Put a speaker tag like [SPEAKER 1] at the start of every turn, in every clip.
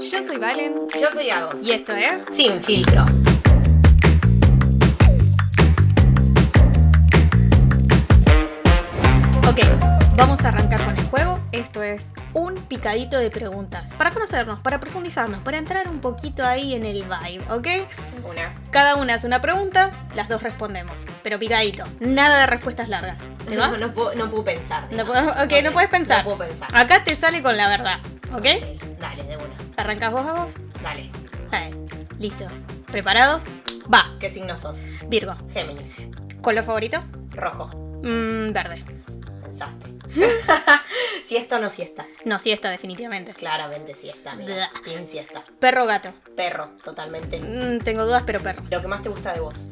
[SPEAKER 1] Yo soy Valen
[SPEAKER 2] Yo soy Agos.
[SPEAKER 1] y esto es
[SPEAKER 2] Sin filtro.
[SPEAKER 1] Ok, vamos a arrancar con el juego. Esto es un picadito de preguntas para conocernos, para profundizarnos, para entrar un poquito ahí en el vibe, ¿ok?
[SPEAKER 2] Una.
[SPEAKER 1] Cada una hace una pregunta, las dos respondemos, pero picadito, nada de respuestas largas. ¿Te va?
[SPEAKER 2] No, no puedo, no puedo pensar.
[SPEAKER 1] No puedo- ok, no puedes pensar.
[SPEAKER 2] No puedo pensar.
[SPEAKER 1] Acá te sale con la verdad, ¿ok? ¿Arrancas vos a vos?
[SPEAKER 2] Dale.
[SPEAKER 1] Dale, listos. ¿Preparados? Va,
[SPEAKER 2] ¿Qué signo sos?
[SPEAKER 1] Virgo.
[SPEAKER 2] Géminis.
[SPEAKER 1] ¿Color favorito?
[SPEAKER 2] Rojo.
[SPEAKER 1] Mm, verde.
[SPEAKER 2] Pensaste. siesta o no siesta.
[SPEAKER 1] No, siesta definitivamente.
[SPEAKER 2] Claramente siesta, amiga. Team siesta.
[SPEAKER 1] Perro o gato.
[SPEAKER 2] Perro, totalmente.
[SPEAKER 1] Mm, tengo dudas, pero perro.
[SPEAKER 2] Lo que más te gusta de vos.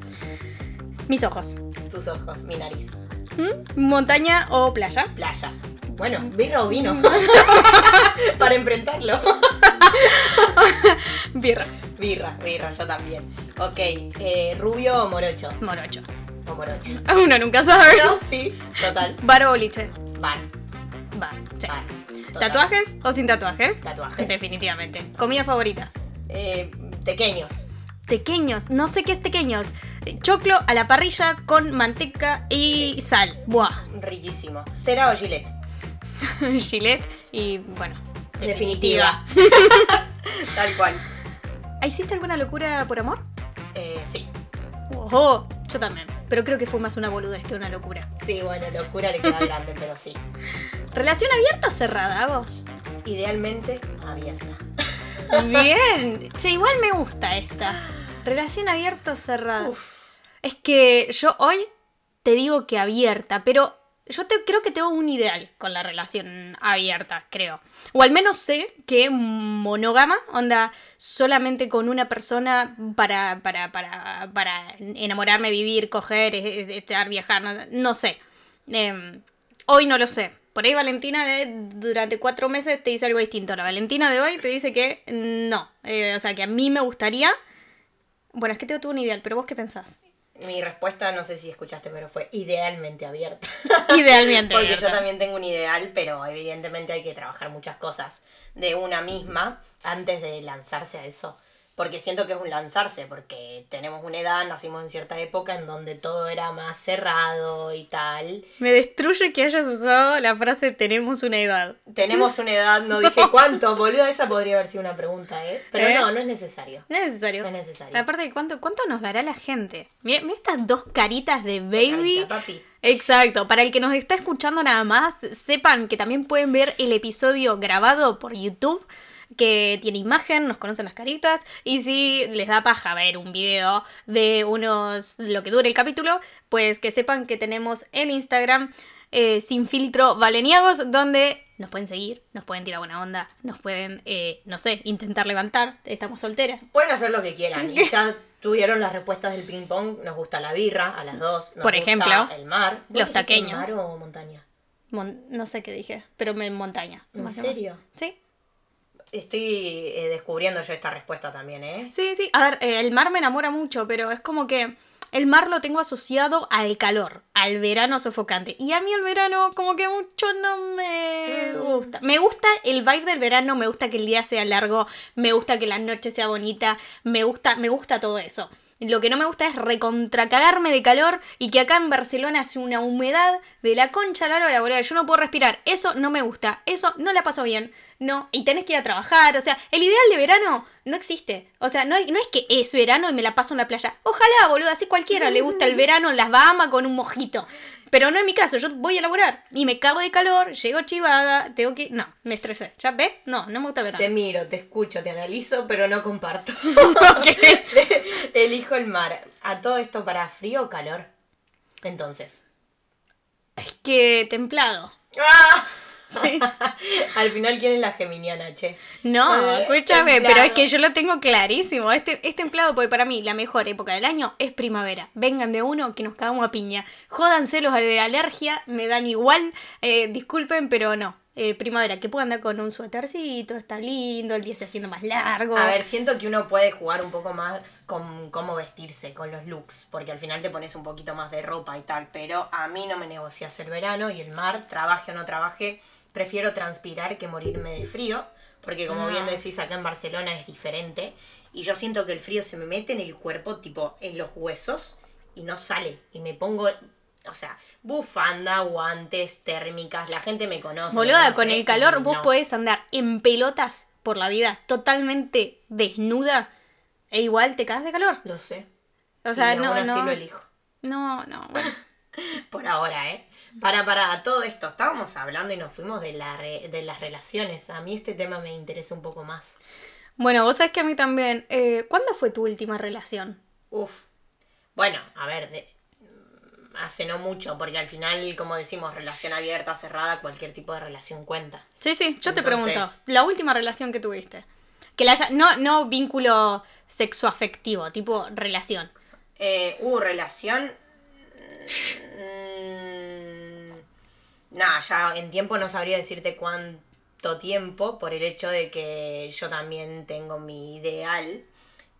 [SPEAKER 1] Mis ojos.
[SPEAKER 2] Tus ojos, mi nariz.
[SPEAKER 1] ¿Mm? ¿Montaña o playa?
[SPEAKER 2] Playa. Bueno, birra o vino. Para enfrentarlo.
[SPEAKER 1] Birra.
[SPEAKER 2] Birra, birra, yo también. Ok, eh, rubio o morocho.
[SPEAKER 1] Morocho.
[SPEAKER 2] O morocho.
[SPEAKER 1] Uno nunca sabe.
[SPEAKER 2] No, sí, total.
[SPEAKER 1] ¿Bar o boliche?
[SPEAKER 2] Bar,
[SPEAKER 1] Va, sí.
[SPEAKER 2] bar. total.
[SPEAKER 1] ¿Tatuajes o sin tatuajes?
[SPEAKER 2] Tatuajes.
[SPEAKER 1] Definitivamente. ¿Comida favorita?
[SPEAKER 2] Eh, pequeños.
[SPEAKER 1] Tequeños. No sé qué es tequeños. Choclo a la parrilla con manteca y sal. Buah.
[SPEAKER 2] Riquísimo. ¿Cera o gilet?
[SPEAKER 1] Gillette y bueno.
[SPEAKER 2] Definitiva. Tal cual.
[SPEAKER 1] ¿Hiciste alguna locura por amor?
[SPEAKER 2] Eh, sí.
[SPEAKER 1] Ojo, yo también. Pero creo que fue más una boludez que una locura.
[SPEAKER 2] Sí, bueno, locura le queda grande, pero sí.
[SPEAKER 1] ¿Relación abierta o cerrada, vos?
[SPEAKER 2] Idealmente abierta.
[SPEAKER 1] Bien. Che, igual me gusta esta. Relación abierta o cerrada.
[SPEAKER 2] Uf.
[SPEAKER 1] Es que yo hoy te digo que abierta, pero yo te, creo que tengo un ideal con la relación abierta, creo. O al menos sé que monógama, onda, solamente con una persona para, para, para, para enamorarme, vivir, coger, es- es- estar, viajar, no, no sé. Em, hoy no lo sé. Por ahí Valentina durante cuatro meses te dice algo distinto. La Valentina de hoy te dice que no. Eh, o sea, que a mí me gustaría... Bueno, es que tengo todo un ideal, pero vos qué pensás?
[SPEAKER 2] Mi respuesta, no sé si escuchaste, pero fue idealmente abierta.
[SPEAKER 1] Idealmente.
[SPEAKER 2] Porque yo también tengo un ideal, pero evidentemente hay que trabajar muchas cosas de una misma antes de lanzarse a eso. Porque siento que es un lanzarse, porque tenemos una edad, nacimos en cierta época en donde todo era más cerrado y tal.
[SPEAKER 1] Me destruye que hayas usado la frase tenemos una edad.
[SPEAKER 2] Tenemos una edad, no dije cuánto, boludo, esa podría haber sido una pregunta, ¿eh? Pero
[SPEAKER 1] ¿Eh?
[SPEAKER 2] no, no es necesario.
[SPEAKER 1] No es necesario.
[SPEAKER 2] No es necesario.
[SPEAKER 1] Aparte, ¿cuánto, ¿cuánto nos dará la gente? Mira, mira estas dos caritas de baby.
[SPEAKER 2] Carita, papi.
[SPEAKER 1] Exacto, para el que nos está escuchando nada más, sepan que también pueden ver el episodio grabado por YouTube, que tiene imagen, nos conocen las caritas, y si les da paja ver un video de unos, lo que dure el capítulo, pues que sepan que tenemos en Instagram eh, sin filtro valeniagos, donde nos pueden seguir, nos pueden tirar buena onda, nos pueden, eh, no sé, intentar levantar, estamos solteras.
[SPEAKER 2] Pueden hacer lo que quieran. Y ya tuvieron las respuestas del ping pong. Nos gusta la birra, a las dos. Nos
[SPEAKER 1] Por
[SPEAKER 2] gusta
[SPEAKER 1] ejemplo,
[SPEAKER 2] el mar. ¿Vos
[SPEAKER 1] los taqueños.
[SPEAKER 2] ¿Mar o montaña?
[SPEAKER 1] Mon- no sé qué dije, pero en montaña.
[SPEAKER 2] ¿En serio?
[SPEAKER 1] Sí.
[SPEAKER 2] Estoy eh, descubriendo yo esta respuesta también, ¿eh?
[SPEAKER 1] Sí, sí. A ver, eh, el mar me enamora mucho, pero es como que el mar lo tengo asociado al calor, al verano sofocante. Y a mí el verano como que mucho no me
[SPEAKER 2] Mm.
[SPEAKER 1] gusta. Me gusta el vibe del verano, me gusta que el día sea largo, me gusta que la noche sea bonita, me gusta, me gusta todo eso. Lo que no me gusta es recontracagarme de calor y que acá en Barcelona hace una humedad de la concha la hora, boludo. Yo no puedo respirar. Eso no me gusta. Eso no la paso bien. No. Y tenés que ir a trabajar. O sea, el ideal de verano no existe. O sea, no, no es que es verano y me la paso en la playa. Ojalá, boludo. Así cualquiera le gusta el verano en las Bahamas con un mojito. Pero no es mi caso. Yo voy a laburar y me cago de calor. Llego chivada. Tengo que. No, me estresé. ¿Ya ves? No, no me gusta verano.
[SPEAKER 2] Te miro, te escucho, te analizo, pero no comparto.
[SPEAKER 1] Ok.
[SPEAKER 2] Elijo el mar. ¿A todo esto para frío o calor? Entonces.
[SPEAKER 1] Es que templado.
[SPEAKER 2] ¡Ah!
[SPEAKER 1] Sí.
[SPEAKER 2] Al final, ¿quién es la geminiana, che?
[SPEAKER 1] No, escúchame,
[SPEAKER 2] templado.
[SPEAKER 1] pero es que yo lo tengo clarísimo. Este, este templado, porque para mí la mejor época del año es primavera. Vengan de uno que nos cagamos a piña. Jódanse los de alergia, me dan igual. Eh, disculpen, pero no. Eh, primavera, que pueda andar con un suétercito, está lindo, el día se haciendo más largo.
[SPEAKER 2] A ver, siento que uno puede jugar un poco más con cómo vestirse, con los looks, porque al final te pones un poquito más de ropa y tal, pero a mí no me negocias el verano y el mar, trabaje o no trabaje, prefiero transpirar que morirme de frío, porque como bien
[SPEAKER 1] Ah.
[SPEAKER 2] decís, acá en Barcelona es diferente, y yo siento que el frío se me mete en el cuerpo, tipo en los huesos, y no sale, y me pongo, o sea, bufanda, guantes, térmicas, la gente me conoce. me
[SPEAKER 1] Boluda,
[SPEAKER 2] conoce,
[SPEAKER 1] con el calor vos
[SPEAKER 2] no.
[SPEAKER 1] podés andar en pelotas por la vida, totalmente desnuda, e igual te cagas de calor.
[SPEAKER 2] Lo sé.
[SPEAKER 1] O sea,
[SPEAKER 2] y
[SPEAKER 1] no,
[SPEAKER 2] así
[SPEAKER 1] no.
[SPEAKER 2] lo elijo.
[SPEAKER 1] No, no, bueno.
[SPEAKER 2] Por ahora, ¿eh? Para, para, todo esto, estábamos hablando y nos fuimos de, la re- de las relaciones. A mí este tema me interesa un poco más.
[SPEAKER 1] Bueno, vos sabés que a mí también. Eh, ¿Cuándo fue tu última relación?
[SPEAKER 2] Uf. Bueno, a ver, de- hace no mucho, porque al final, como decimos, relación abierta, cerrada, cualquier tipo de relación cuenta.
[SPEAKER 1] Sí, sí, yo te pregunto. La última relación que tuviste. Que la haya. No, no vínculo sexoafectivo, tipo relación.
[SPEAKER 2] Eh, ¿Hubo relación? Nada, ya en tiempo no sabría decirte cuánto tiempo, por el hecho de que yo también tengo mi ideal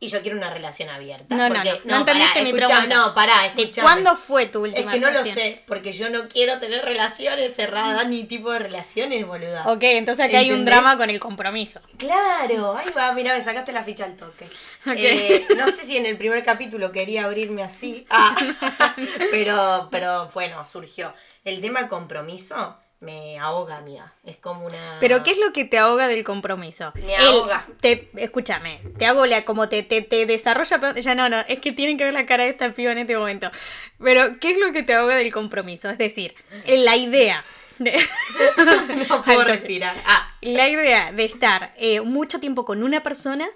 [SPEAKER 2] y yo quiero una relación abierta.
[SPEAKER 1] No, no,
[SPEAKER 2] porque-
[SPEAKER 1] no, no entendiste mi pregunta.
[SPEAKER 2] No, pará,
[SPEAKER 1] ¿De
[SPEAKER 2] escuchame.
[SPEAKER 1] cuándo fue tu
[SPEAKER 2] Es
[SPEAKER 1] última
[SPEAKER 2] que no lo sé, porque yo no quiero tener relaciones cerradas ni tipo de relaciones, boluda.
[SPEAKER 1] Ok, entonces aquí hay un drama con el compromiso.
[SPEAKER 2] Claro, ahí va, mira, me sacaste la ficha al toque. Eh, no sé si en el primer capítulo quería abrirme así, ah, pero, pero bueno, surgió. El tema compromiso me ahoga, amiga. Es como una...
[SPEAKER 1] Pero ¿qué es lo que te ahoga del compromiso?
[SPEAKER 2] Me
[SPEAKER 1] El-
[SPEAKER 2] ahoga.
[SPEAKER 1] te, escúchame, te hago la, como te, te, te desarrolla, ya no, no, es que tienen que ver la cara de esta piba en este momento. Pero, ¿qué es lo que te ahoga del compromiso? Es decir, la idea de,
[SPEAKER 2] No puedo respirar. Ah,
[SPEAKER 1] la idea de estar eh, mucho tiempo con una persona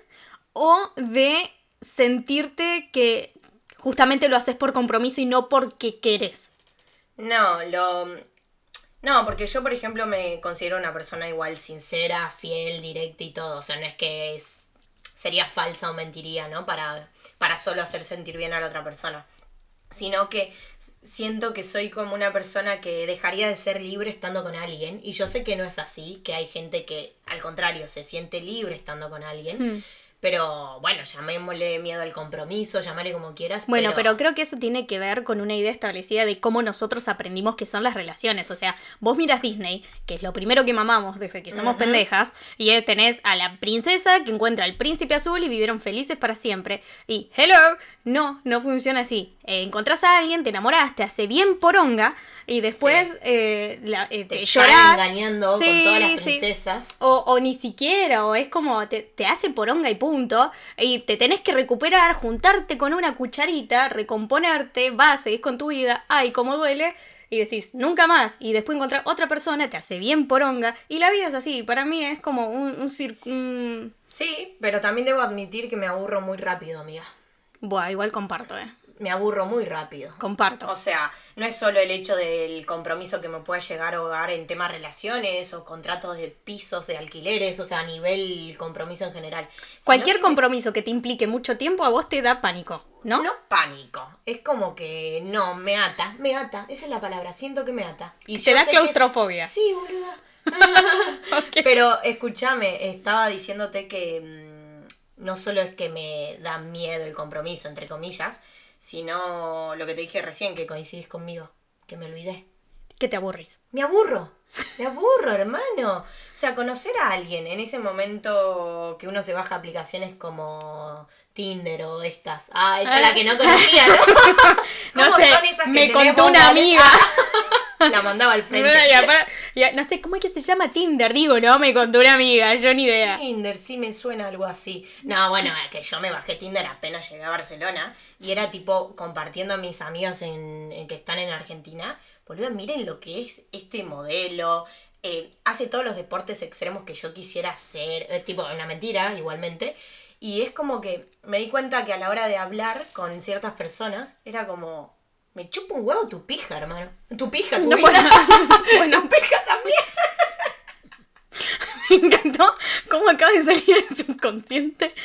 [SPEAKER 1] o de sentirte que justamente lo haces por compromiso y no porque querés.
[SPEAKER 2] No, lo... No, porque yo, por ejemplo, me considero una persona igual sincera, fiel, directa y todo. O sea, no es que es... sería falsa o mentiría, ¿no? Para, para solo hacer sentir bien a la otra persona. Sino que siento que soy como una persona que dejaría de ser libre estando con alguien. Y yo sé que no es así, que hay gente que al contrario se siente libre estando con alguien.
[SPEAKER 1] Mm.
[SPEAKER 2] Pero bueno, llamémosle miedo al compromiso, llamarle como quieras.
[SPEAKER 1] Bueno, pero... creo que eso tiene que ver con una idea establecida de cómo nosotros aprendimos que son las relaciones. O sea, vos miras Disney, que es lo primero que mamamos desde que somos pendejas, y tenés a la princesa que encuentra al príncipe azul y vivieron felices para siempre. Y, hello, no, no funciona así. Eh, encontrás a alguien, te enamorás, te hace bien poronga, y después
[SPEAKER 2] Sí.
[SPEAKER 1] eh, la- eh, te,
[SPEAKER 2] te están
[SPEAKER 1] llorás.
[SPEAKER 2] engañando
[SPEAKER 1] Sí,
[SPEAKER 2] con todas las
[SPEAKER 1] sí.
[SPEAKER 2] princesas.
[SPEAKER 1] O, o ni siquiera, o es como te, te hace poronga y punto, y te tenés que recuperar, juntarte con una cucharita, recomponerte, vas, seguís con tu vida, ay, cómo duele, y decís, nunca más, y después encontrar otra persona, te hace bien poronga, y la vida es así, para mí es como un, un-
[SPEAKER 2] Sí, pero también debo admitir que me aburro muy rápido, amiga.
[SPEAKER 1] Buah, igual comparto, eh,
[SPEAKER 2] Me aburro muy rápido.
[SPEAKER 1] comparto.
[SPEAKER 2] O sea, no es solo el hecho del compromiso que me pueda llegar a ahogar en temas relaciones o contratos de pisos, de alquileres, o sea, a nivel compromiso en general.
[SPEAKER 1] Cualquier compromiso que te implique mucho tiempo a vos te da pánico, ¿no?
[SPEAKER 2] ¿No? pánico. Es como que no, me ata, me ata. Esa es la palabra, siento que me ata. Y
[SPEAKER 1] Te da
[SPEAKER 2] es-
[SPEAKER 1] claustrofobia.
[SPEAKER 2] Sí, boluda. Pero escúchame, estaba diciéndote que mm, no solo es que me da miedo el compromiso, entre comillas, sino lo que te dije recién, que coincidís conmigo, que me olvidé.
[SPEAKER 1] Que te aburrís.
[SPEAKER 2] Me aburro, me aburro, hermano. O sea, conocer a alguien en ese momento que uno se baja aplicaciones como Tinder o estas. Ah, esta es la que no conocía, ¿no?
[SPEAKER 1] No
[SPEAKER 2] ¿Cómo
[SPEAKER 1] sé,
[SPEAKER 2] son esas que
[SPEAKER 1] me contó una amiga.
[SPEAKER 2] La mandaba al frente.
[SPEAKER 1] No sé, ¿cómo es que se llama Tinder? Digo, no, me contó una amiga, yo ni idea.
[SPEAKER 2] Tinder, sí me suena algo así. No, bueno, que yo me bajé Tinder apenas llegué a Barcelona y era tipo compartiendo a mis amigos en, en que están en Argentina. Boludo, miren lo que es este modelo. eh, hace todos los deportes extremos que yo quisiera hacer. eh, tipo, una mentira, igualmente. Y es como que me di cuenta que a la hora de hablar con ciertas personas era como. Me chupa un huevo tu pija, hermano. Tu pija, tu
[SPEAKER 1] No,
[SPEAKER 2] vida.
[SPEAKER 1] bueno, bueno,
[SPEAKER 2] Tu pija también.
[SPEAKER 1] me encantó cómo acaba de salir el subconsciente.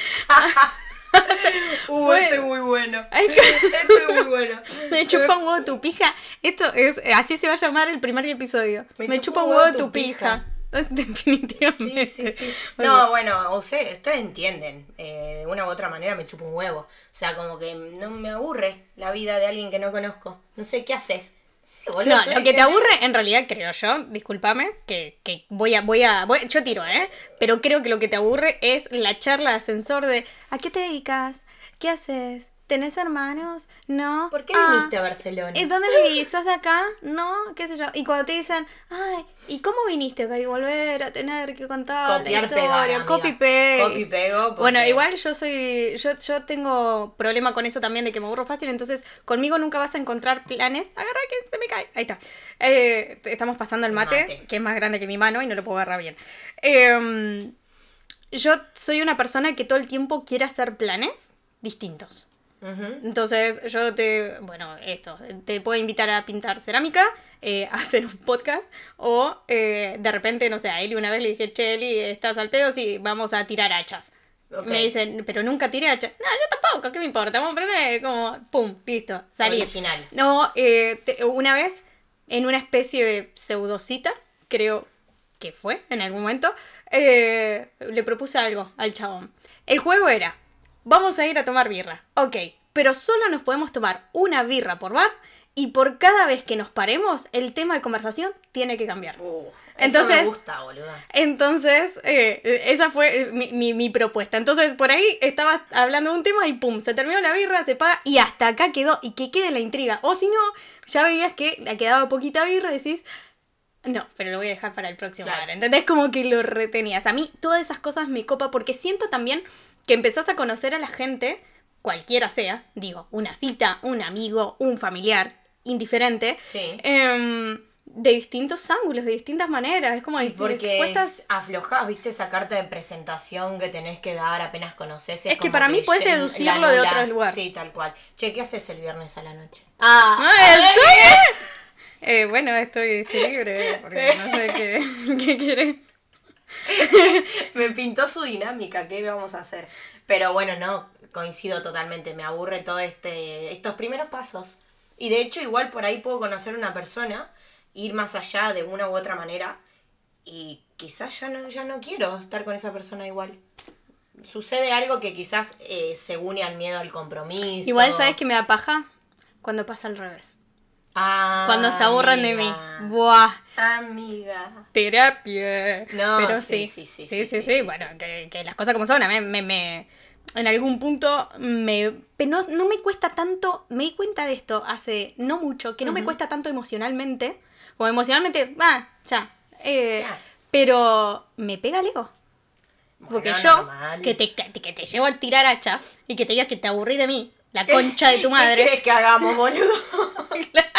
[SPEAKER 2] Uh,
[SPEAKER 1] Bueno.
[SPEAKER 2] este es muy bueno. Este es muy bueno.
[SPEAKER 1] Me chupa un huevo tu pija. Esto es, así se va a llamar el primer episodio. Me, chupa un huevo tu pija. definitivamente.
[SPEAKER 2] sí, sí.
[SPEAKER 1] Oye,
[SPEAKER 2] No, bueno, ustedes, ustedes entienden. eh, de una u otra manera me chupa un huevo. O sea, como que no me aburre la vida de alguien que no conozco. No sé, ¿qué haces? Sí, boludo,
[SPEAKER 1] No, lo que te aburre, en realidad creo yo, discúlpame, que, que voy a, voy a, voy- yo tiro, ¿eh? Pero creo que lo que te aburre es la charla de ascensor de ¿a qué te dedicas? ¿Qué haces? ¿Tenés hermanos? ¿No?
[SPEAKER 2] ¿Por qué
[SPEAKER 1] Ah,
[SPEAKER 2] viniste a Barcelona?
[SPEAKER 1] ¿Y dónde vivís? ¿Sos de acá? ¿No? ¿Qué sé yo? Y cuando te dicen, ay, ¿y cómo viniste? Que hay que volver a tener que contar
[SPEAKER 2] Copiar,
[SPEAKER 1] la historia,
[SPEAKER 2] pegar,
[SPEAKER 1] copy paste.
[SPEAKER 2] Copy, pego, porque-
[SPEAKER 1] Bueno, igual yo soy, yo, yo tengo problema con eso también de que me aburro fácil, entonces conmigo nunca vas a encontrar planes. Agarra que se me cae. Ahí está. Eh, estamos pasando el mate,
[SPEAKER 2] Mate.
[SPEAKER 1] que es más grande que mi mano y no lo puedo agarrar bien. Eh, yo soy una persona que todo el tiempo quiere hacer planes distintos. Entonces yo te, bueno, esto, te puedo invitar a pintar cerámica, eh, a hacer un podcast, o eh, de repente, no sé, a Eli una vez le dije, che, Eli, ¿estás al pedo? Sí, vamos a tirar hachas. Me dicen, pero nunca tiré hachas. No, yo tampoco, ¿qué me importa? Vamos a aprender, como, pum, listo, salir.
[SPEAKER 2] Original.
[SPEAKER 1] No, eh, te- una vez, en una especie de pseudocita, creo que fue en algún momento, le propuse algo al chabón. El juego era, vamos a ir a tomar birra, ok, pero solo nos podemos tomar una birra por bar y por cada vez que nos paremos, el tema de conversación tiene que cambiar.
[SPEAKER 2] Uh,
[SPEAKER 1] Entonces-
[SPEAKER 2] eso me gusta, boludo.
[SPEAKER 1] Entonces, eh, esa fue mi, mi- mi propuesta. Entonces, por ahí estaba hablando de un tema y pum, se terminó la birra, se paga y hasta acá quedó. Y que quede la intriga. O si no, ya veías que le quedaba poquita birra y decís, no, pero lo voy a dejar para el próximo
[SPEAKER 2] Claro.
[SPEAKER 1] bar. ¿Entendés? Como que lo retenías. A mí todas esas cosas me copa porque siento también que empezás a conocer a la gente, cualquiera sea, digo, una cita, un amigo, un familiar, indiferente,
[SPEAKER 2] Sí.
[SPEAKER 1] em, de distintos ángulos, de distintas maneras. Es como dist-
[SPEAKER 2] porque
[SPEAKER 1] expuestas
[SPEAKER 2] es- aflojás, viste, esa carta de presentación que tenés que dar apenas conoces.
[SPEAKER 1] Es que para mí puedes deducirlo de otro lugar.
[SPEAKER 2] Sí, tal cual. Che, ¿qué haces el viernes a la noche?
[SPEAKER 1] ¡Ah!
[SPEAKER 2] Ah,
[SPEAKER 1] Eh, bueno, estoy, estoy libre, porque no sé qué, qué querés.
[SPEAKER 2] Me pintó su dinámica, ¿qué vamos a hacer? Pero bueno, no, coincido totalmente, me aburre todo este, estos primeros pasos. Y de hecho, igual por ahí puedo conocer una persona, ir más allá de una u otra manera, y quizás ya no, ya no quiero estar con esa persona igual. Sucede algo que quizás eh, se une al miedo al compromiso.
[SPEAKER 1] Igual, ¿sabes qué me da paja? Cuando pasa al revés.
[SPEAKER 2] Ah,
[SPEAKER 1] Cuando se aburran de mí. ¡Buah!
[SPEAKER 2] Amiga.
[SPEAKER 1] Terapia.
[SPEAKER 2] No,
[SPEAKER 1] Pero
[SPEAKER 2] sí,
[SPEAKER 1] sí.
[SPEAKER 2] sí, sí,
[SPEAKER 1] Sí,
[SPEAKER 2] sí,
[SPEAKER 1] Bueno. Que, que las cosas como son. A mí me, me- en algún punto me. No, no me cuesta tanto. Me di cuenta de esto hace no mucho. Que no me cuesta tanto emocionalmente. O emocionalmente, va, ya. Eh,
[SPEAKER 2] Ya.
[SPEAKER 1] Pero me pega el ego. Porque yo,
[SPEAKER 2] normal.
[SPEAKER 1] que te, que, te llevo a tirar hachas y que te digas que te aburrí de mí, la concha de tu
[SPEAKER 2] ¿Qué
[SPEAKER 1] madre.
[SPEAKER 2] querés que hagamos, boludo?
[SPEAKER 1] claro.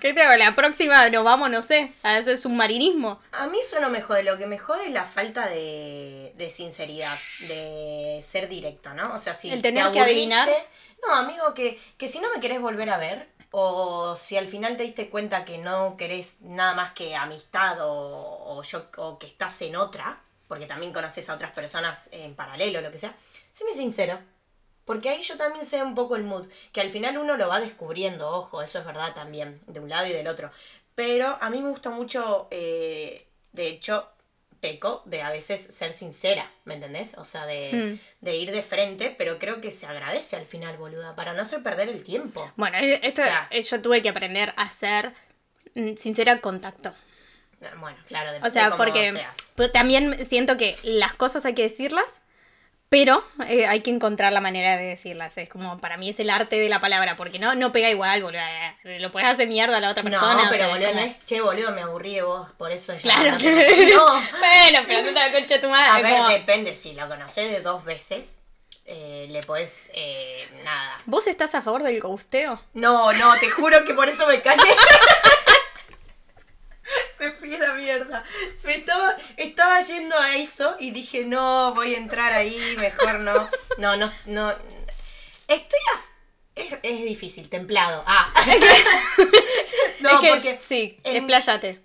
[SPEAKER 1] ¿Qué te hago? La próxima nos vamos, no sé, a hacer submarinismo.
[SPEAKER 2] A mí eso no me jode, lo que me jode es la falta de, de sinceridad, de ser directo, ¿no? O sea, si
[SPEAKER 1] El tener
[SPEAKER 2] te
[SPEAKER 1] que adivinar.
[SPEAKER 2] No, amigo, que, que si no me querés volver a ver, o si al final te diste cuenta que no querés nada más que amistad o, o yo, o que estás en otra, porque también conoces a otras personas en paralelo, lo que sea, séme sincero. Porque ahí yo también sé un poco el mood, que al final uno lo va descubriendo, ojo, eso es verdad también, de un lado y del otro. Pero a mí me gusta mucho, eh, de hecho, peco de a veces ser sincera, ¿me entendés? O sea, de,
[SPEAKER 1] Mm.
[SPEAKER 2] de ir de frente, pero creo que se agradece al final, boluda, para no hacer perder el tiempo.
[SPEAKER 1] Bueno, eh, esto
[SPEAKER 2] O sea-
[SPEAKER 1] eh, yo tuve que aprender a ser mm, sincera contacto.
[SPEAKER 2] Bueno, claro, de,
[SPEAKER 1] O sea,
[SPEAKER 2] de
[SPEAKER 1] porque
[SPEAKER 2] seas.
[SPEAKER 1] también siento que las cosas hay que decirlas, pero eh, hay que encontrar la manera de decirlas. Es como, para mí es el arte de la palabra, porque no, no pega igual, boludo. eh, Lo puedes hacer mierda a la otra persona.
[SPEAKER 2] No,
[SPEAKER 1] o
[SPEAKER 2] pero
[SPEAKER 1] sea,
[SPEAKER 2] boludo,
[SPEAKER 1] como-
[SPEAKER 2] no es, che, boludo, me aburrí de vos, por eso ya.
[SPEAKER 1] Claro.
[SPEAKER 2] no
[SPEAKER 1] bueno, pero no te la concha tu
[SPEAKER 2] A
[SPEAKER 1] madre.
[SPEAKER 2] ver,
[SPEAKER 1] como-
[SPEAKER 2] depende, si lo conocés de dos veces, eh, le podés, eh, nada.
[SPEAKER 1] ¿Vos estás a favor del gusteo?
[SPEAKER 2] No, no, te juro que por eso me callé. me fui a la mierda. Me estaba, estaba yendo a eso y dije, no, voy a entrar ahí, mejor no. No, no, no. Estoy a... Es, es difícil, templado. Ah. no,
[SPEAKER 1] es que
[SPEAKER 2] porque
[SPEAKER 1] sí,
[SPEAKER 2] en-
[SPEAKER 1] expláyate.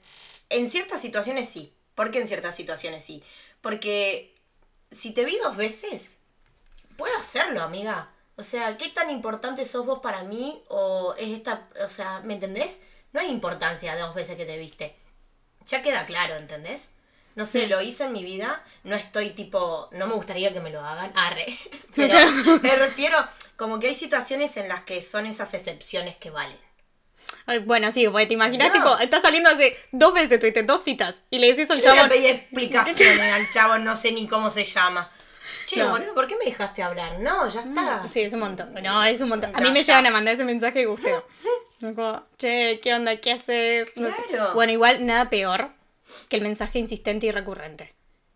[SPEAKER 2] en ciertas situaciones sí. ¿Por qué en ciertas situaciones sí? Porque si te vi dos veces, puedo hacerlo, amiga. O sea, ¿qué tan importante sos vos para mí? O es esta, o sea, ¿me entendés? No hay importancia de dos veces que te viste. Ya queda claro, ¿entendés? No sé, lo hice en mi vida, no estoy tipo, no me gustaría que me lo hagan, arre, pero me refiero como que hay situaciones en las que son esas excepciones que valen.
[SPEAKER 1] Ay, Bueno, sí, porque te imaginas,
[SPEAKER 2] No.
[SPEAKER 1] tipo, estás saliendo hace dos veces, tuviste dos citas, y le decís al
[SPEAKER 2] Yo le pedí explicaciones al chavo, no sé ni cómo se llama. Che,
[SPEAKER 1] No.
[SPEAKER 2] boludo, ¿por qué me dejaste hablar? No, ya está.
[SPEAKER 1] Sí, es un montón. No, es un montón. A
[SPEAKER 2] Ya
[SPEAKER 1] mí me
[SPEAKER 2] está.
[SPEAKER 1] llegan a mandar ese mensaje y gusteo. Como, che, ¿qué onda? ¿Qué haces? No sé.
[SPEAKER 2] Claro.
[SPEAKER 1] Bueno, igual nada peor que el mensaje insistente y recurrente.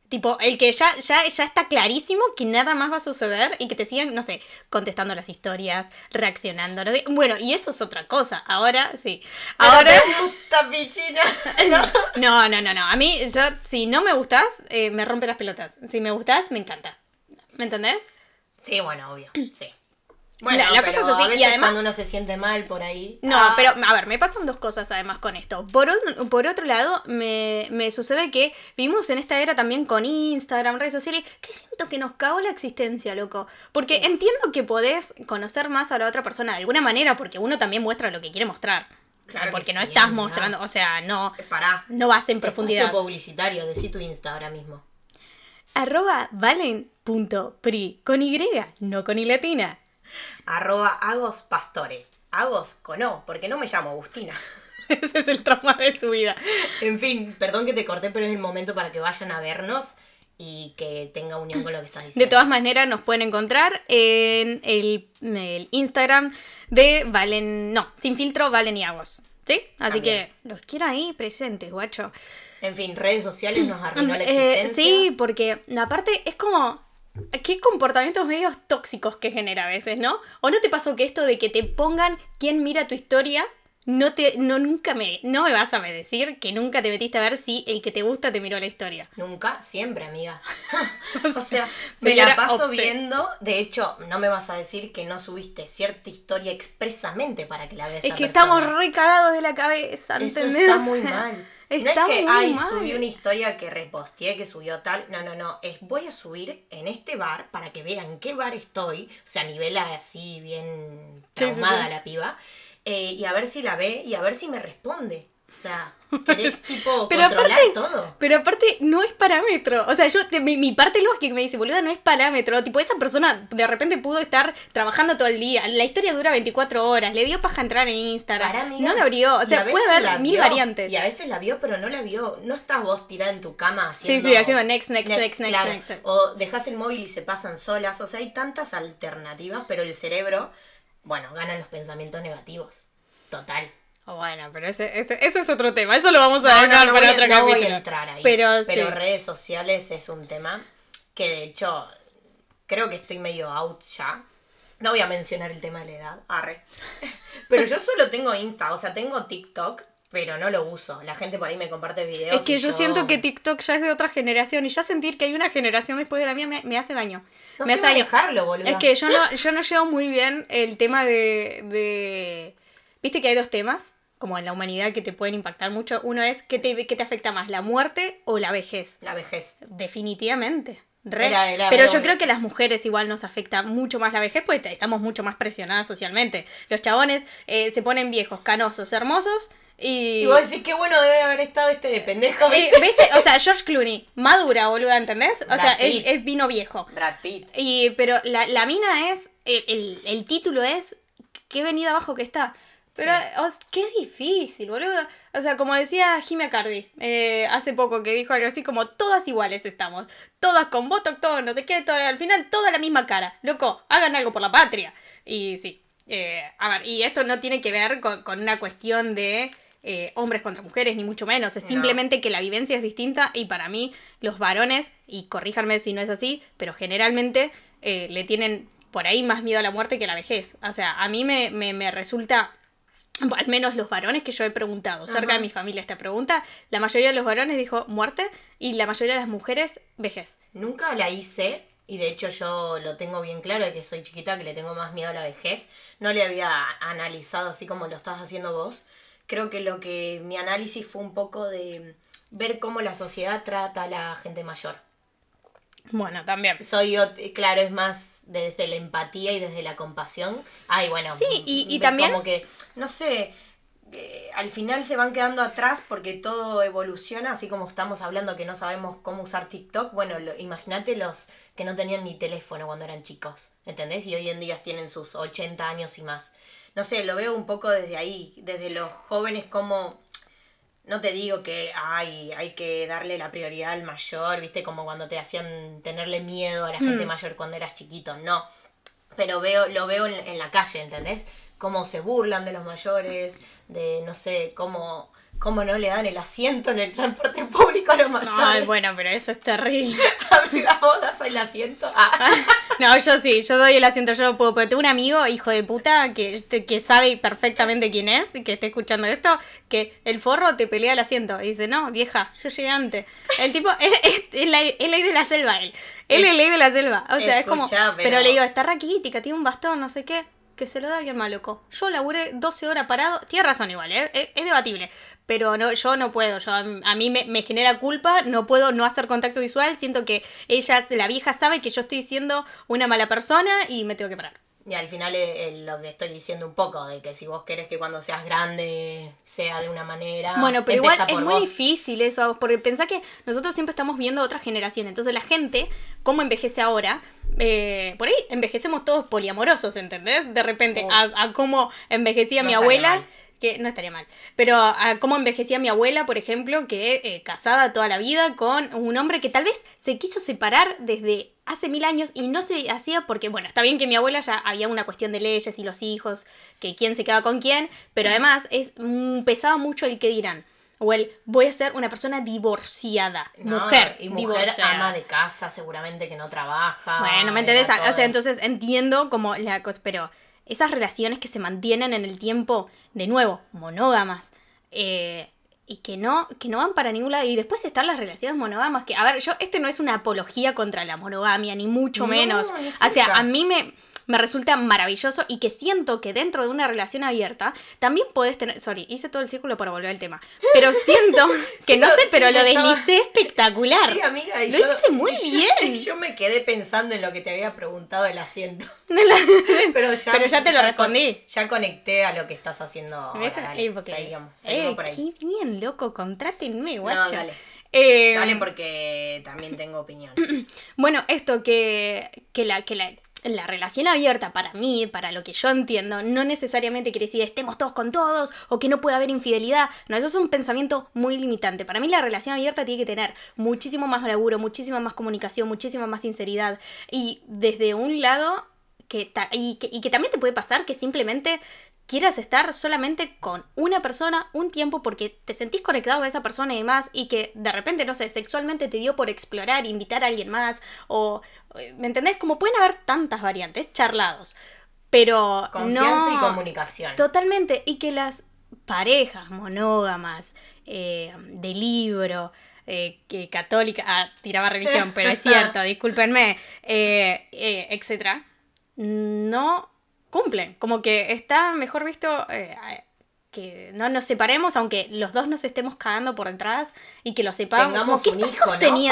[SPEAKER 1] Tipo, el que ya, ya, ya está clarísimo que nada más va a suceder y que te sigan, no sé, contestando las historias, reaccionando. no sé. Bueno, y eso es otra cosa. Ahora, sí.
[SPEAKER 2] Pero
[SPEAKER 1] Ahora.
[SPEAKER 2] te gusta, pichina. No.
[SPEAKER 1] No, no, no, no. A mí, yo, si no me gustas, eh, me rompe las pelotas. Si me gustas, me encanta. ¿Me entendés?
[SPEAKER 2] Sí, bueno, obvio. Sí. Bueno,
[SPEAKER 1] La- la
[SPEAKER 2] pero
[SPEAKER 1] cosa es así,
[SPEAKER 2] a
[SPEAKER 1] y
[SPEAKER 2] veces
[SPEAKER 1] además-
[SPEAKER 2] cuando uno se siente mal por ahí.
[SPEAKER 1] No,
[SPEAKER 2] ah,
[SPEAKER 1] pero a ver, me pasan dos cosas además con esto. Por, un- por otro lado, me, me sucede que vivimos en esta era también con Instagram, redes sociales, que siento que nos cagó la existencia, loco. Porque entiendo que podés conocer más a la otra persona de alguna manera, porque uno también muestra lo que quiere mostrar.
[SPEAKER 2] Claro que
[SPEAKER 1] porque no
[SPEAKER 2] sí,
[SPEAKER 1] estás mostrando, o sea, no,
[SPEAKER 2] eh, Pará.
[SPEAKER 1] no vas en
[SPEAKER 2] Espacio
[SPEAKER 1] profundidad.
[SPEAKER 2] publicitario, decí tu Insta ahora mismo.
[SPEAKER 1] Arroba valen.pri con Y, no con Y latina.
[SPEAKER 2] Arroba Agos Pastore. Agos con O, porque no me llamo Agustina.
[SPEAKER 1] Ese es el trauma de su vida.
[SPEAKER 2] En fin, perdón que te corté, pero es el momento para que vayan a vernos y que tenga unión con lo que estás
[SPEAKER 1] De
[SPEAKER 2] diciendo.
[SPEAKER 1] todas maneras, nos pueden encontrar en el, el Instagram de Valen. No, sin filtro, Valen y Agos. ¿Sí? Así
[SPEAKER 2] También.
[SPEAKER 1] que los quiero ahí presentes, guacho.
[SPEAKER 2] En fin, redes sociales nos arruinó la
[SPEAKER 1] Eh,
[SPEAKER 2] existencia.
[SPEAKER 1] sí, porque aparte es como. Qué comportamientos medios tóxicos que genera a veces, ¿no? ¿O no te pasó que esto de que te pongan quién mira tu historia, no te, no nunca me, no me vas a decir que nunca te metiste a ver si el que te gusta te miró la historia?
[SPEAKER 2] Nunca, siempre, amiga. o sea, me la paso viendo. De hecho, no me vas a decir que no subiste cierta historia expresamente para que la veas.
[SPEAKER 1] Es que estamos re cagados de la cabeza,
[SPEAKER 2] Eso
[SPEAKER 1] ¿entendés?
[SPEAKER 2] está muy mal.
[SPEAKER 1] Está
[SPEAKER 2] no es que, ay,
[SPEAKER 1] mal.
[SPEAKER 2] subí una historia que reposteé, que subió tal. No, no, no. Es voy a subir en este bar para que vean en qué bar estoy. O sea, a nivel así bien
[SPEAKER 1] Sí, sí,
[SPEAKER 2] traumada
[SPEAKER 1] sí.
[SPEAKER 2] la piba. Eh, y a ver si la ve y a ver si me responde. O sea, querés tipo
[SPEAKER 1] Pero
[SPEAKER 2] controlar
[SPEAKER 1] aparte-
[SPEAKER 2] todo.
[SPEAKER 1] Pero aparte, no es parámetro. O sea, yo, te- mi, mi parte lógica me dice, boluda, no es parámetro. Tipo, esa persona de repente pudo estar trabajando todo el día. La historia dura 24 horas. Le dio paja entrar en Instagram.
[SPEAKER 2] Amiga.
[SPEAKER 1] no la abrió. O sea, puede haber mil
[SPEAKER 2] vio,
[SPEAKER 1] variantes.
[SPEAKER 2] Y a veces la vio, pero no la vio. No estás vos tirada en tu cama
[SPEAKER 1] Sí,
[SPEAKER 2] haciendo.
[SPEAKER 1] sí, haciendo next, next, next, next,
[SPEAKER 2] claro.
[SPEAKER 1] next.
[SPEAKER 2] O dejas el móvil y se pasan solas. O sea, hay tantas alternativas, pero el cerebro, bueno, ganan los pensamientos negativos. Total.
[SPEAKER 1] Bueno, pero ese, ese, ese es otro tema. Eso lo vamos a
[SPEAKER 2] No, no,
[SPEAKER 1] dejar
[SPEAKER 2] no
[SPEAKER 1] para
[SPEAKER 2] voy
[SPEAKER 1] otro
[SPEAKER 2] no voy
[SPEAKER 1] capítulo.
[SPEAKER 2] a entrar ahí.
[SPEAKER 1] Pero, sí.
[SPEAKER 2] redes sociales es un tema que de hecho creo que estoy medio out ya. No voy a mencionar el tema de la edad. Arre. Pero yo solo tengo Insta, o sea, tengo TikTok, pero no lo uso. La gente por ahí me comparte videos.
[SPEAKER 1] Es que yo siento que TikTok ya es de otra generación y ya sentir que hay una generación después de la mía me, me hace daño.
[SPEAKER 2] No
[SPEAKER 1] me
[SPEAKER 2] sé
[SPEAKER 1] hace
[SPEAKER 2] manejarlo, boludo.
[SPEAKER 1] Es que yo no, yo no llevo muy bien el tema de, de... ¿Viste que hay dos temas? Como en la humanidad que te pueden impactar mucho. Uno es ¿qué te, qué te afecta más, la muerte o la vejez?
[SPEAKER 2] La vejez.
[SPEAKER 1] Definitivamente. Re.
[SPEAKER 2] Era- era
[SPEAKER 1] Pero yo creo que a las mujeres igual nos afecta mucho más la vejez porque estamos mucho más presionadas socialmente. Los chabones eh, se ponen viejos, canosos, hermosos y...
[SPEAKER 2] Y vos decís qué bueno debe haber estado este de pendejo.
[SPEAKER 1] Eh, ¿Viste? O sea, George Clooney, madura, boluda, ¿entendés? O
[SPEAKER 2] Brad
[SPEAKER 1] sea, él, él vino viejo.
[SPEAKER 2] Brad Pitt.
[SPEAKER 1] Y, pero la, la mina es, el, el- el título es, qué venida abajo que está. Pero, qué difícil, boludo. O sea, como decía Jimmy Cardi eh, hace poco, que dijo algo así como, todas iguales estamos. Todas con botox, todo, no sé qué, todo, al final toda la misma cara. Loco, hagan algo por la patria. Y sí. eh, a ver, y esto no tiene que ver con, con una cuestión de eh, hombres contra mujeres, ni mucho menos. Es
[SPEAKER 2] No.
[SPEAKER 1] simplemente que la vivencia es distinta y para mí los varones, y corríjanme si no es así, pero generalmente eh, le tienen por ahí más miedo a la muerte que a la vejez. O sea, a mí me, me, me resulta, al menos los varones que yo he preguntado, cerca
[SPEAKER 2] Ajá.
[SPEAKER 1] de mi familia esta pregunta, la mayoría de los varones dijo muerte y la mayoría de las mujeres vejez.
[SPEAKER 2] Nunca la hice y de hecho yo lo tengo bien claro de que soy chiquita, que le tengo más miedo a la vejez. No le había analizado así como lo estás haciendo vos. Creo que lo que mi análisis fue un poco de ver cómo la sociedad trata a la gente mayor.
[SPEAKER 1] Bueno, también.
[SPEAKER 2] Soy, ot- claro, es más desde la empatía y desde la compasión. Ay, bueno.
[SPEAKER 1] Sí, y- y
[SPEAKER 2] ve-
[SPEAKER 1] también-
[SPEAKER 2] Como que, no sé, eh, al final se van quedando atrás porque todo evoluciona, así como estamos hablando que no sabemos cómo usar TikTok. Bueno, lo- imagínate los que no tenían ni teléfono cuando eran chicos, ¿entendés? Y hoy en día tienen sus 80 años y más. No sé, lo veo un poco desde ahí, desde los jóvenes como... No te digo que hay, hay que darle la prioridad al mayor, viste, como cuando te hacían tenerle miedo a la gente
[SPEAKER 1] Mm.
[SPEAKER 2] mayor cuando eras chiquito, no. Pero veo, lo veo en, en la calle, ¿entendés? Cómo se burlan de los mayores, de no sé, cómo, cómo no le dan el asiento en el transporte público a los mayores.
[SPEAKER 1] Ay, bueno, pero eso es terrible.
[SPEAKER 2] Amiga, vos das el asiento. Ah.
[SPEAKER 1] No, yo sí, yo doy el asiento, yo no puedo, pero tengo un amigo, hijo de puta, que, este- que sabe perfectamente quién es, que esté escuchando esto, que el forro te pelea el asiento. Y dice, no, vieja, yo llegué antes. El tipo, es, es, es la, es ley de la selva, él. Él es ley de la selva. O sea, es como... Pero- le digo, está raquítica, tiene un bastón, no sé qué. Que se lo da alguien más loco. Yo laburé 12 horas parado. Tiene razón igual, ¿eh? es, es debatible. Pero no, yo no puedo. Yo, a mí me genera culpa. No puedo no hacer contacto visual. Siento que ella, la vieja, sabe que yo estoy siendo una mala persona y me tengo que parar.
[SPEAKER 2] Y al final es, es lo que estoy diciendo un poco, de que si vos querés que cuando seas grande sea de una manera...
[SPEAKER 1] Bueno, pero igual es muy
[SPEAKER 2] vos.
[SPEAKER 1] difícil eso, porque pensá que nosotros siempre estamos viendo otra generación. Entonces la gente, cómo envejece ahora, eh, por ahí envejecemos todos poliamorosos, ¿entendés? De repente,
[SPEAKER 2] Oh.
[SPEAKER 1] a, a cómo envejecía
[SPEAKER 2] No
[SPEAKER 1] mi abuela.
[SPEAKER 2] mal.
[SPEAKER 1] Que no estaría mal. Pero a cómo envejecía mi abuela, por ejemplo, que eh, casada toda la vida con un hombre que tal vez se quiso separar desde hace mil años y no se hacía porque, bueno, está bien que mi abuela ya había una cuestión de leyes y los hijos, que quién se queda con quién, pero además es pesaba mucho el que dirán. O el voy a ser una persona divorciada,
[SPEAKER 2] No,
[SPEAKER 1] mujer,
[SPEAKER 2] y mujer
[SPEAKER 1] divorciada.
[SPEAKER 2] ama de casa, seguramente que no trabaja.
[SPEAKER 1] Bueno, ¿me
[SPEAKER 2] da
[SPEAKER 1] O sea, entonces entiendo como la cosa, pero esas relaciones que se mantienen en el tiempo, de nuevo, monógamas, eh, y que no, que no van para ningún lado. Y después están las relaciones monógamas, que, a ver, yo, este no es una apología contra la monogamia, ni mucho
[SPEAKER 2] No,
[SPEAKER 1] menos. O sea, a mí me, me resulta maravilloso y que siento que dentro de una relación abierta también puedes tener. Sorry, hice todo el círculo para volver al tema. Pero siento que
[SPEAKER 2] Sí,
[SPEAKER 1] no
[SPEAKER 2] no,
[SPEAKER 1] sé,
[SPEAKER 2] sí,
[SPEAKER 1] pero lo
[SPEAKER 2] estaba-
[SPEAKER 1] deslicé espectacular.
[SPEAKER 2] Sí, amiga, y
[SPEAKER 1] Lo
[SPEAKER 2] yo,
[SPEAKER 1] hice muy
[SPEAKER 2] y
[SPEAKER 1] bien.
[SPEAKER 2] Yo me quedé pensando en lo que te había preguntado el asiento.
[SPEAKER 1] No
[SPEAKER 2] Pero ya,
[SPEAKER 1] Pero ya te lo respondí.
[SPEAKER 2] ya conecté a lo que estás haciendo ahora. Dale,
[SPEAKER 1] porque-
[SPEAKER 2] seguimos, seguimos
[SPEAKER 1] Eh,
[SPEAKER 2] por ahí.
[SPEAKER 1] Qué bien, loco, contrátenme,
[SPEAKER 2] No,
[SPEAKER 1] guacha.
[SPEAKER 2] dale.
[SPEAKER 1] Eh,
[SPEAKER 2] Dale porque también tengo opinión.
[SPEAKER 1] Bueno, esto que, que, la, que la, la relación abierta para mí, para lo que yo entiendo, no necesariamente quiere decir estemos todos con todos o que no pueda haber infidelidad. No, eso es un pensamiento muy limitante. Para mí la relación abierta tiene que tener muchísimo más laburo, muchísima más comunicación, muchísima más sinceridad. Y desde un lado, que y, que, y que también te puede pasar que simplemente quieras estar solamente con una persona un tiempo porque te sentís conectado a esa persona y demás y que de repente, no sé, sexualmente te dio por explorar, invitar a alguien más o, ¿me entendés? Como pueden haber tantas variantes, charlados, pero
[SPEAKER 2] Confianza
[SPEAKER 1] no...
[SPEAKER 2] y comunicación.
[SPEAKER 1] Totalmente, y que las parejas monógamas, eh, de libro, eh, que católica, ah, tiraba religión, pero es cierto, discúlpenme, eh, eh, etcétera, no cumplen. Como que está mejor visto eh, que no nos separemos, aunque los dos nos estemos cagando por detrás y que lo sepamos.
[SPEAKER 2] Tengamos
[SPEAKER 1] como, ¿qué
[SPEAKER 2] un hijo,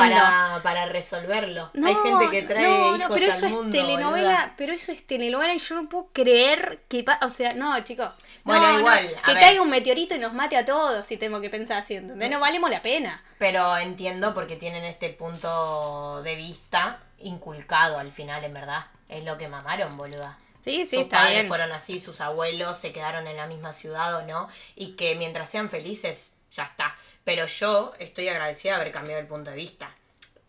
[SPEAKER 2] ¿no? Para, para resolverlo.
[SPEAKER 1] No,
[SPEAKER 2] Hay gente que trae
[SPEAKER 1] no,
[SPEAKER 2] hijos
[SPEAKER 1] pero
[SPEAKER 2] al
[SPEAKER 1] eso
[SPEAKER 2] mundo,
[SPEAKER 1] es telenovela,
[SPEAKER 2] boluda.
[SPEAKER 1] pero eso es telenovela y yo no puedo creer que o sea, no, chicos.
[SPEAKER 2] Bueno,
[SPEAKER 1] no, no,
[SPEAKER 2] igual,
[SPEAKER 1] que
[SPEAKER 2] ver.
[SPEAKER 1] caiga un meteorito y nos mate a todos si tengo que pensar así, ¿entendés? No valemos la pena.
[SPEAKER 2] Pero entiendo porque tienen este punto de vista inculcado al final, en verdad. Es lo que mamaron, boluda.
[SPEAKER 1] Sí, sí,
[SPEAKER 2] sus
[SPEAKER 1] está
[SPEAKER 2] padres
[SPEAKER 1] bien.
[SPEAKER 2] fueron así, sus abuelos se quedaron en la misma ciudad o no, y que mientras sean felices, ya está. Pero yo estoy agradecida de haber cambiado el punto de vista.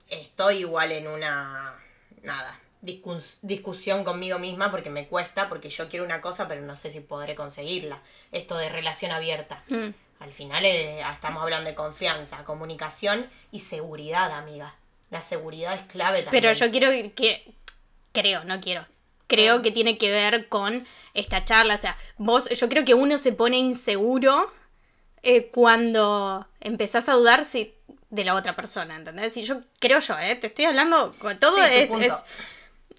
[SPEAKER 2] Estoy igual en una, nada, discus- discusión conmigo misma porque me cuesta, porque yo quiero una cosa, pero no sé si podré conseguirla. Esto de relación abierta.
[SPEAKER 1] Mm.
[SPEAKER 2] Al final eh, estamos hablando de confianza, comunicación y seguridad, amiga. La seguridad es clave también.
[SPEAKER 1] Pero yo quiero que. Creo, no quiero. Creo que tiene que ver con esta charla. O sea, vos, yo creo que uno se pone inseguro eh, cuando empezás a dudar si, de la otra persona, ¿entendés? Y yo creo yo, ¿eh? Te estoy hablando. Todo
[SPEAKER 2] Sí,
[SPEAKER 1] es,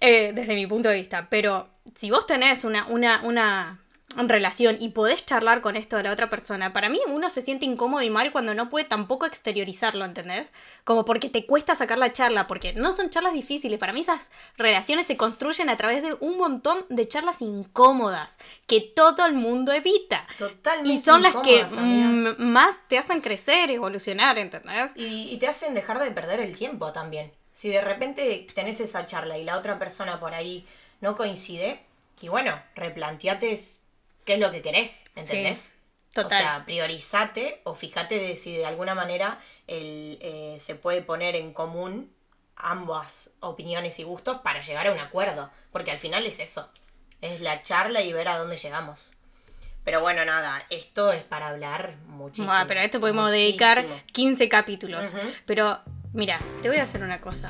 [SPEAKER 1] eh, desde mi punto de vista. Pero si vos tenés una, una, una, relación y podés charlar con esto de la otra persona, para mí uno se siente incómodo y mal cuando no puede tampoco exteriorizarlo, ¿entendés? Como porque te cuesta sacar la charla, porque no son charlas difíciles, para mí esas relaciones se construyen a través de un montón de charlas incómodas que todo el mundo evita.
[SPEAKER 2] Totalmente.
[SPEAKER 1] Y son las que más te hacen crecer, evolucionar, ¿entendés?
[SPEAKER 2] Y, y te hacen dejar de perder el tiempo también. Si de repente tenés esa charla y la otra persona por ahí no coincide, y bueno, replanteate qué es lo que querés, ¿entendés?
[SPEAKER 1] total.
[SPEAKER 2] O sea, priorizate o fíjate de si de alguna manera el, eh, se puede poner en común ambas opiniones y gustos para llegar a un acuerdo. Porque al final es eso. Es la charla y ver a dónde llegamos. Pero bueno, nada, esto es para hablar muchísimo.
[SPEAKER 1] Pero a esto podemos
[SPEAKER 2] muchísimo.
[SPEAKER 1] dedicar 15 capítulos. Pero, mira, te voy a hacer una cosa.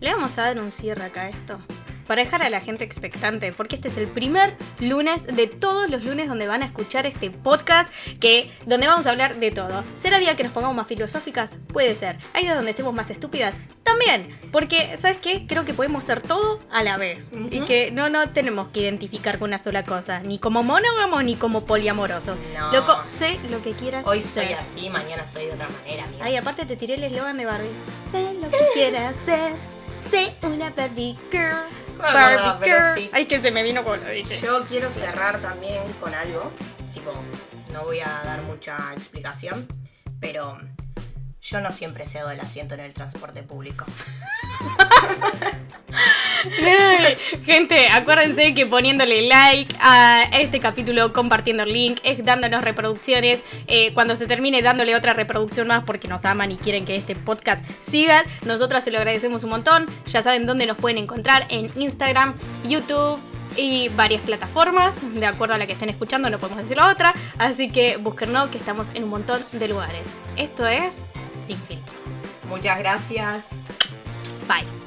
[SPEAKER 1] Le vamos a dar un cierre acá a esto. Para dejar a la gente expectante, porque este es el primer lunes de todos los lunes donde van a escuchar este podcast, que donde vamos a hablar de todo. ¿Será día que nos pongamos más filosóficas? Puede ser. ¿Hay días donde estemos más estúpidas? También. Porque, ¿sabes qué? Creo que podemos ser todo a la vez. Y que no, no tenemos que identificar con una sola cosa. Ni como monógamo, ni como poliamoroso.
[SPEAKER 2] No.
[SPEAKER 1] Loco, sé lo que quieras
[SPEAKER 2] Hoy soy
[SPEAKER 1] ser.
[SPEAKER 2] así, mañana soy de otra manera, amiga.
[SPEAKER 1] Ay, aparte te tiré el eslogan de Barbie. Sé lo que quieras ser. Sé una Barbie girl.
[SPEAKER 2] Bueno,
[SPEAKER 1] Barbie
[SPEAKER 2] no,
[SPEAKER 1] girl.
[SPEAKER 2] sí.
[SPEAKER 1] Ay, que se me vino con lo dije.
[SPEAKER 2] Yo quiero cerrar también con algo. Tipo, no voy a dar mucha explicación, pero yo no siempre cedo el asiento en el transporte público.
[SPEAKER 1] Gente, acuérdense que poniéndole like a este capítulo, compartiendo el link, es dándonos reproducciones. eh, cuando se termine, dándole otra reproducción más porque nos aman y quieren que este podcast siga. Nosotras se lo agradecemos un montón. Ya saben dónde nos pueden encontrar en Instagram, YouTube. Y varias plataformas, de acuerdo a la que estén escuchando, no podemos decir la otra. Así que búsquennos que estamos en un montón de lugares. Esto es Sin Filtro.
[SPEAKER 2] Muchas gracias.
[SPEAKER 1] Bye.